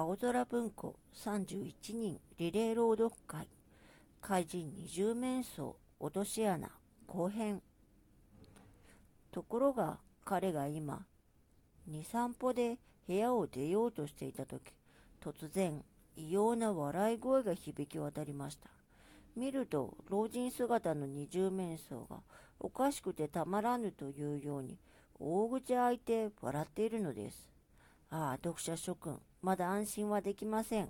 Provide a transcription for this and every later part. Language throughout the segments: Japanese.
青空文庫31人リレー朗読会。怪人二重面相落とし穴後編。ところが彼が今二散歩で部屋を出ようとしていた時突然異様な笑い声が響き渡りました。見ると老人姿の二重面相がおかしくてたまらぬというように大口開いて笑っているのです。ああ読者諸君まだ安心はできません。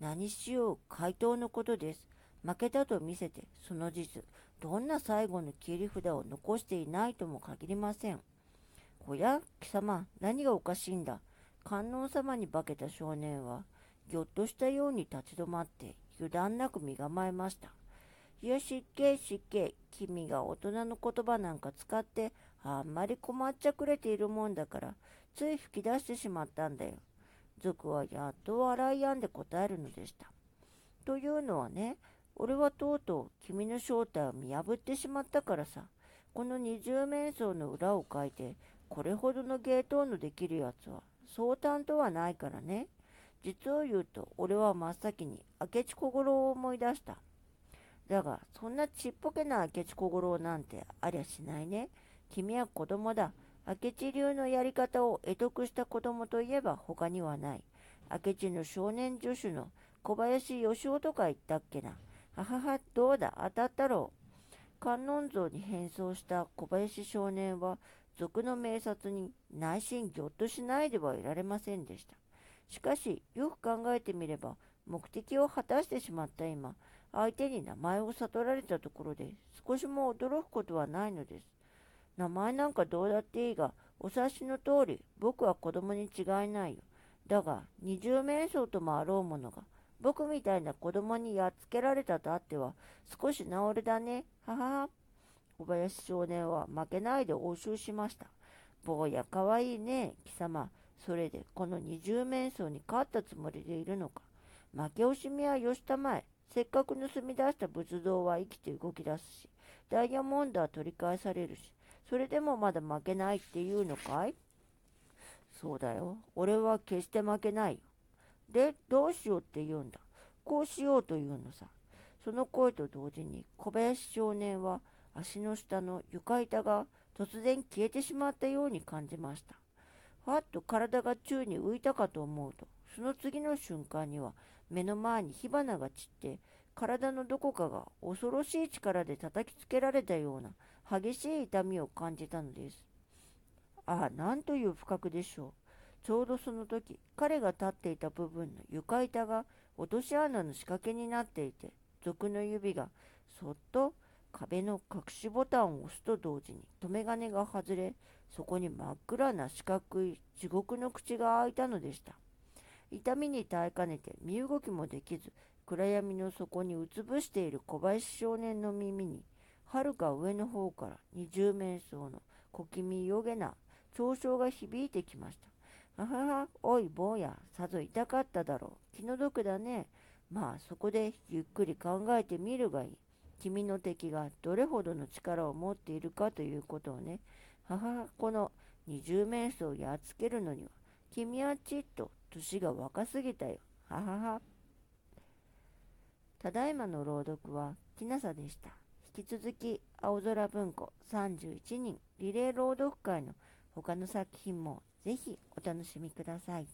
何しよう、回答のことです。負けたと見せて、その実、どんな最後の切り札を残していないとも限りません。おや、貴様、何がおかしいんだ？観音様に化けた少年は、ぎょっとしたように立ち止まって、油断なく身構えました。いや、失敬、失敬。君が大人の言葉なんか使って、あんまり困っちゃくれているもんだから、つい吹き出してしまったんだよ。族はやっと笑い止んで答えるのでした。というのはね、俺はとうとう君の正体を見破ってしまったからさ、この二重面相の裏を書いて、これほどの芸当のできるやつは、相談とはないからね。実を言うと、俺は真っ先に明智小五郎を思い出した。だが、そんなちっぽけな明智小五郎なんてありゃしないね。君は子供だ。明智流のやり方を得得した子供といえば他にはない。明智の少年助手の小林義雄とか言ったっけな。ははは、どうだ、当たったろう。観音像に変装した小林少年は、賊の名察に内心ぎょっとしないではいられませんでした。しかし、よく考えてみれば、目的を果たしてしまった今、相手に名前を悟られたところで、少しも驚くことはないのです。名前なんかどうだっていいが、お察しの通り、僕は子供に違いないよ。だが、二重面相ともあろうものが、僕みたいな子供にやっつけられたとあっては、少し治りだね。ははは。小林少年は負けないで応酬しました。坊やかわいいね、貴様。それで、この二重面相に勝ったつもりでいるのか。負け惜しみはよしたまえ。せっかく盗み出した仏像は生きて動き出すし、ダイヤモンドは取り返されるし、それでもまだ負けないっていうのかい？そうだよ。俺は決して負けないよ。で、どうしようって言うんだ？こうしようというのさ。その声と同時に小林少年は足の下の床板が突然消えてしまったように感じました。ふわっと体が宙に浮いたかと思うと、その次の瞬間には目の前に火花が散って、体のどこかが恐ろしい力で叩きつけられたような激しい痛みを感じたのです。ああ、なんという不覚でしょう。ちょうどその時、彼が立っていた部分の床板が落とし穴の仕掛けになっていて、賊の指がそっと壁の隠しボタンを押すと同時に留め金が外れ、そこに真っ暗な四角い地獄の口が開いたのでした。痛みに耐えかねて身動きもできず、暗闇の底にうつぶしている小林少年の耳に、はるか上の方から二十面相の小気味よげな嘲笑が響いてきました。あはは、おい坊や、さぞ痛かっただろう。気の毒だね。まあそこでゆっくり考えてみるがいい。君の敵がどれほどの力を持っているかということをね。はは、この二十面相をやっつけるのには、君はちっと年が若すぎたよ。ははは。ただいまの朗読はきなさでした。引き続き青空文庫31人リレー朗読会の他の作品もぜひお楽しみください。